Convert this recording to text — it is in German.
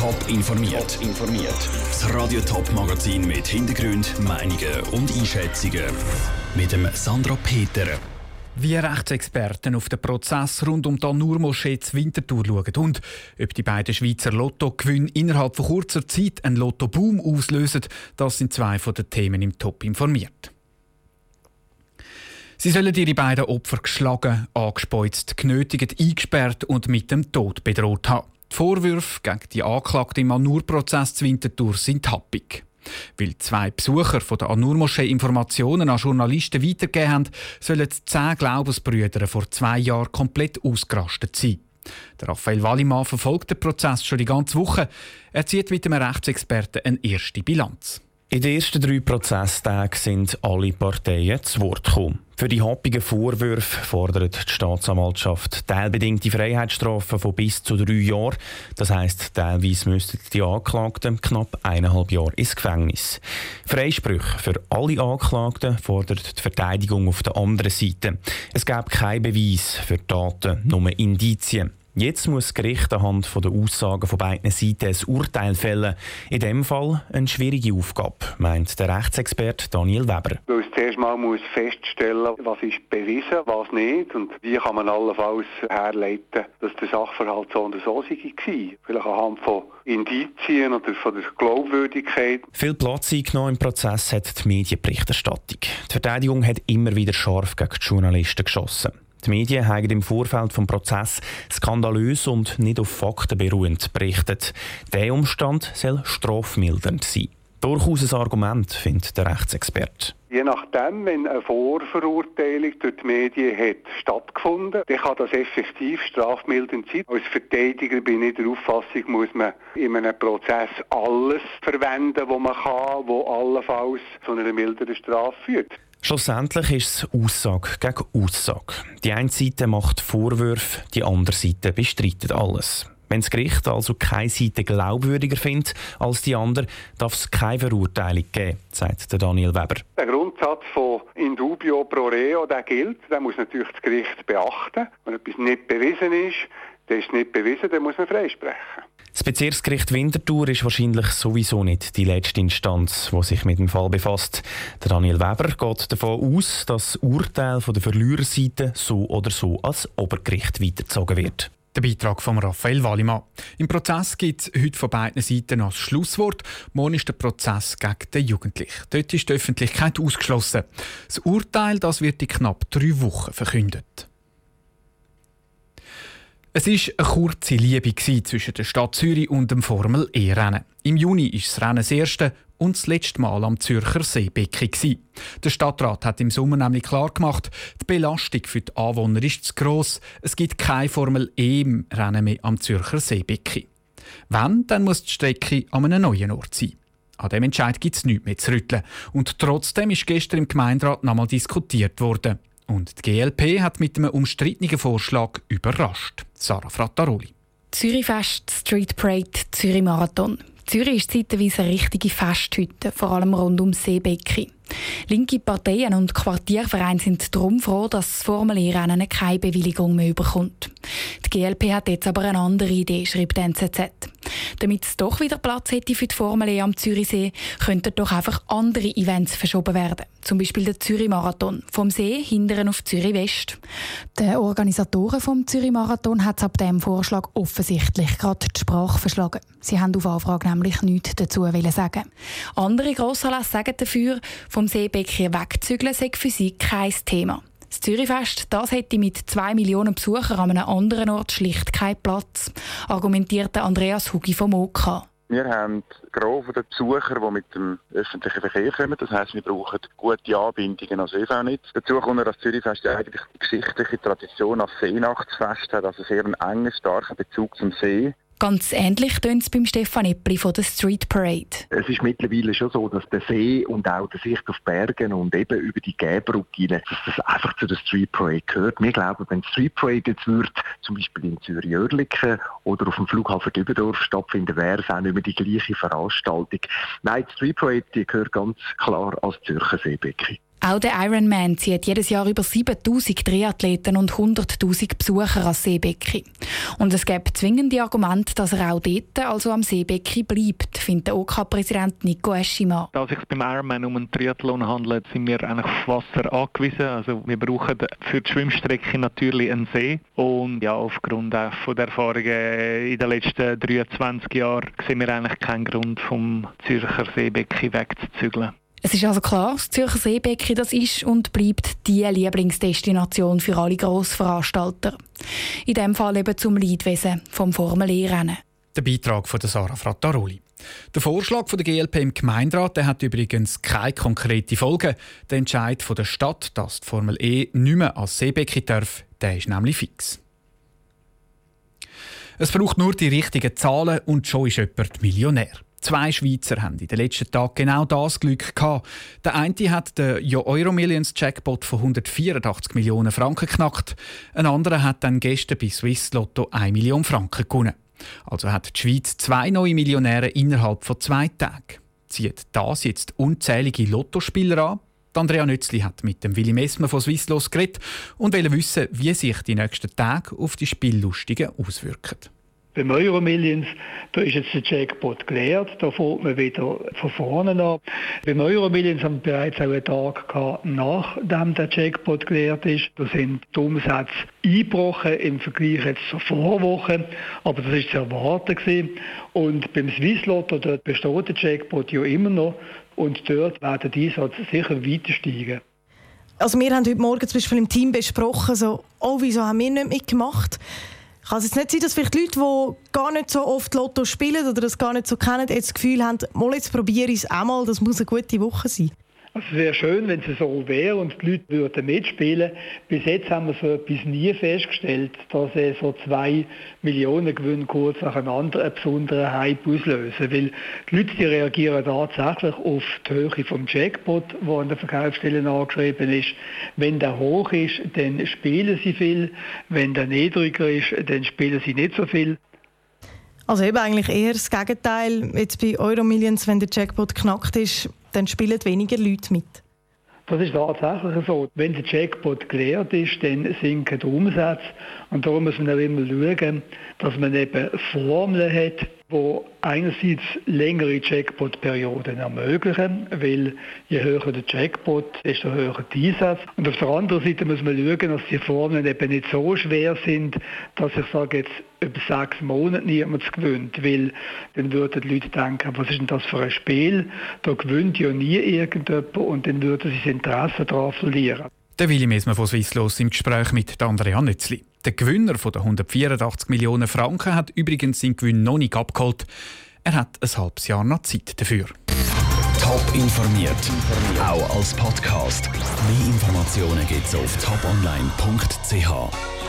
Top informiert. informiert. Das Radio Top Magazin mit Hintergrund, Meinungen und Einschätzungen mit dem Sandra Peter. Wie Rechtsexperten auf den Prozess rund um die Nur-Moschee zu Winterthur schauen und ob die beiden Schweizer Lottogewinne innerhalb von kurzer Zeit einen Lottoboom auslösen, das sind zwei von den Themen im Top informiert. Sie sollen ihre beiden Opfer geschlagen, angespeuzt, genötigt, eingesperrt und mit dem Tod bedroht haben. Die Vorwürfe gegen die Anklagten im Anur-Prozess zu Winterthur sind happig. Weil zwei Besucher von der Anur-Moschee Informationen an Journalisten weitergegeben haben, sollen zehn Glaubensbrüder vor zwei Jahren komplett ausgerastet sein. Der Raphael Wallimann verfolgt den Prozess schon die ganze Woche. Er zieht mit einem Rechtsexperten eine erste Bilanz. In den ersten drei Prozesstagen sind alle Parteien zu Wort gekommen. Für die happigen Vorwürfe fordert die Staatsanwaltschaft teilbedingte Freiheitsstrafen von bis zu drei Jahren. Das heisst, teilweise müssten die Anklagten knapp eineinhalb Jahre ins Gefängnis. Freisprüche für alle Anklagten fordert die Verteidigung auf der anderen Seite. Es gab keinen Beweis für Taten, nur Indizien. Jetzt muss das Gericht anhand der Aussagen von beiden Seiten ein Urteil fällen. In dem Fall eine schwierige Aufgabe, meint der Rechtsexperte Daniel Weber. Weil es zuerst mal muss feststellen was ist bewiesen, was nicht und wie kann man allenfalls herleiten, dass der Sachverhalt so und so war. Vielleicht anhand von Indizien oder von der Glaubwürdigkeit. Viel Platz eingenommen im Prozess hat die Medienberichterstattung. Die Verteidigung hat immer wieder scharf gegen die Journalisten geschossen. Die Medien haben im Vorfeld des Prozess skandalös und nicht auf Fakten beruhend berichtet. Dieser Umstand soll strafmildernd sein. Durchaus ein Argument, findet der Rechtsexperte. Je nachdem, wenn eine Vorverurteilung durch die Medien hat stattgefunden, dann kann das effektiv strafmildernd sein. Als Verteidiger bin ich der Auffassung, muss man in einem Prozess alles verwenden, was man kann, wo allenfalls zu einer milderen Strafe führt. Schlussendlich ist es Aussage gegen Aussage. Die eine Seite macht Vorwürfe, die andere Seite bestreitet alles. Wenn das Gericht also keine Seite glaubwürdiger findet als die andere, darf es keine Verurteilung geben, sagt Daniel Weber. Der Grundsatz von in dubio pro reo, der gilt. Der muss natürlich das Gericht beachten. Wenn etwas nicht bewiesen ist, dann ist es nicht bewiesen, dann muss man freisprechen. Das Bezirksgericht Winterthur ist wahrscheinlich sowieso nicht die letzte Instanz, die sich mit dem Fall befasst. Der Daniel Weber geht davon aus, dass das Urteil von der Verliererseite so oder so als Obergericht weitergezogen wird. Der Beitrag von Raphael Wallimann. Im Prozess gibt es heute von beiden Seiten als Schlusswort. Morgen ist der Prozess gegen den Jugendlichen. Dort ist die Öffentlichkeit ausgeschlossen. Das Urteil das wird in knapp drei Wochen verkündet. Es war eine kurze Liebe zwischen der Stadt Zürich und dem Formel-E-Rennen. Im Juni ist das Rennen das erste und das letzte Mal am Zürcher Seebecken. Der Stadtrat hat im Sommer nämlich klargemacht, die Belastung für die Anwohner ist zu gross. Es gibt kein Formel-E-Rennen mehr am Zürcher Seebecken. Wenn, dann muss die Strecke an einem neuen Ort sein. An dem Entscheid gibt es nichts mehr zu rütteln. Und trotzdem ist gestern im Gemeinderat nochmal diskutiert worden. Und die GLP hat mit einem umstrittenen Vorschlag überrascht. Sarah Frattaroli. Zürichfest, Street Parade, Zürich Marathon. Zürich ist zeitweise eine richtige Festhütte, vor allem rund um Seebecki. Linke Parteien und Quartiervereine sind darum froh, dass das Formel-E-Rennen keine Bewilligung mehr bekommt. Die GLP hat jetzt aber eine andere Idee, schreibt die NZZ. Damit es doch wieder Platz hätte für die Formel E am Zürichsee, könnten doch einfach andere Events verschoben werden. Zum Beispiel der Zürich-Marathon vom See hindern auf Zürich West. Den Organisatoren vom Zürich-Marathon hat es ab diesem Vorschlag offensichtlich gerade die Sprache verschlagen. Sie haben auf Anfrage nämlich nichts dazu sagen. Andere Grossanlässe sagen dafür, vom Seebecken wegzügeln sei für sie kein Thema. Das Zürichfest das hätte mit zwei Millionen Besuchern an einem anderen Ort schlicht keinen Platz, argumentierte Andreas Hugi vom OK. Wir haben Gros der Besucher, die mit dem öffentlichen Verkehr kommen. Das heisst, wir brauchen gute Anbindungen als ÖV-Netz. Dazu kommt, dass Zürichfest eigentlich die geschichtliche Tradition als Seenachtsfest hat, also sehr einen engen, starken Bezug zum See. Ganz ähnlich tönt es beim Stefan Eppli von der Street Parade. Es ist mittlerweile schon so, dass der See und auch der Sicht auf Bergen und eben über die Gäbrücke, dass das einfach zu der Street Parade gehört. Wir glauben, wenn die Street Parade jetzt wird, zum Beispiel in Zürich-Oerlikon oder auf dem Flughafen Dübendorf stattfinden, wäre es auch nicht mehr die gleiche Veranstaltung. Nein, die Street Parade die gehört ganz klar als Zürcher Seebecken. Auch der Ironman zieht jedes Jahr über 7000 Triathleten und 100.000 Besucher ans Seebecki. Und es gibt zwingende Argumente, dass er auch dort, also am Seebecki, bleibt, findet der OK-Präsident Nico Eschima. Da es sich beim Ironman um einen Triathlon handelt, sind wir eigentlich auf Wasser angewiesen. Also wir brauchen für die Schwimmstrecke natürlich einen See. Und ja, aufgrund von der Erfahrungen in den letzten 23 Jahren sehen wir eigentlich keinen Grund, vom Zürcher Seebecki wegzuzügeln. Es ist also klar, das Zürcher Seebecken das ist und bleibt die Lieblingsdestination für alle Grossveranstalter. In diesem Fall eben zum Leidwesen vom Formel-E-Rennen. Der Beitrag von Sarah Frattaroli. Der Vorschlag der GLP im Gemeinderat der hat übrigens keine konkrete Folgen. Der Entscheid der Stadt, dass die Formel E nicht mehr als Seebecken darf, der ist nämlich fix. Es braucht nur die richtigen Zahlen und schon ist jemand Millionär. Zwei Schweizer haben in den letzten Tagen genau das Glück gehabt. Der eine hat den Euro Millions Jackpot von 184 Millionen Franken geknackt. Ein anderer hat dann gestern bei Swiss Lotto 1 Million Franken gewonnen. Also hat die Schweiz zwei neue Millionäre innerhalb von zwei Tagen. Zieht das jetzt unzählige Lottospieler an? Andrea Nützli hat mit dem Willi Messmer von Swisslos geredet und will wissen, wie sich die nächsten Tage auf die Spiellustigen auswirken. Beim Euro Millions, da ist jetzt der Jackpot geleert, da fährt man wieder von vorne an. Beim Euro Millions haben wir bereits auch einen Tag gehabt, nachdem der Jackpot geleert ist. Da sind die Umsätze eingebrochen im Vergleich jetzt zur Vorwoche, aber das ist zu erwarten gewesen. Und beim Swisslotto, dort besteht der Jackpot ja immer noch und dort werden die Einsätze sicher weiter steigen. Also wir haben heute Morgen zum Beispiel im Team besprochen, so, oh, wieso haben wir nicht mitgemacht? Kann es jetzt nicht sein, dass vielleicht Leute, die gar nicht so oft Lotto spielen oder das gar nicht so kennen, jetzt das Gefühl haben, mal jetzt probiere ich es einmal, das muss eine gute Woche sein? Es wäre schön, wenn es so wäre und die Leute würden mitspielen. Bis jetzt haben wir so etwas nie festgestellt, dass so zwei Millionen Gewinne kurz nacheinander einen besonderen Hype auslösen. Weil die Leute die reagieren tatsächlich auf die Höhe vom Jackpot, der an der Verkaufsstelle angeschrieben ist. Wenn der hoch ist, dann spielen sie viel. Wenn der niedriger ist, dann spielen sie nicht so viel. Also eben eigentlich eher das Gegenteil. Jetzt bei Euromillions, wenn der Jackpot knackt ist, dann spielen weniger Leute mit. Das ist tatsächlich so. Wenn der Jackpot geleert ist, dann sinken die Umsätze. Und darum muss man auch immer schauen, dass man eben Formeln hat, die einerseits längere Jackpot-Perioden ermöglichen, weil je höher der Jackpot, desto höher die Einsätze. Und auf der anderen Seite muss man schauen, dass die Formeln eben nicht so schwer sind, dass ich sage jetzt über sechs Monate niemand gewinnt, weil dann würden die Leute denken, was ist denn das für ein Spiel? Da gewinnt ja nie irgendjemand und dann würden sie das Interesse daran verlieren. Der Willi Mesmer von Swisslos im Gespräch mit Andrea Nützli. Der Gewinner von den 184 Millionen Franken hat übrigens seinen Gewinn noch nicht abgeholt. Er hat ein halbes Jahr noch Zeit dafür. Top informiert, auch als Podcast. Mehr Informationen gibt es auf toponline.ch.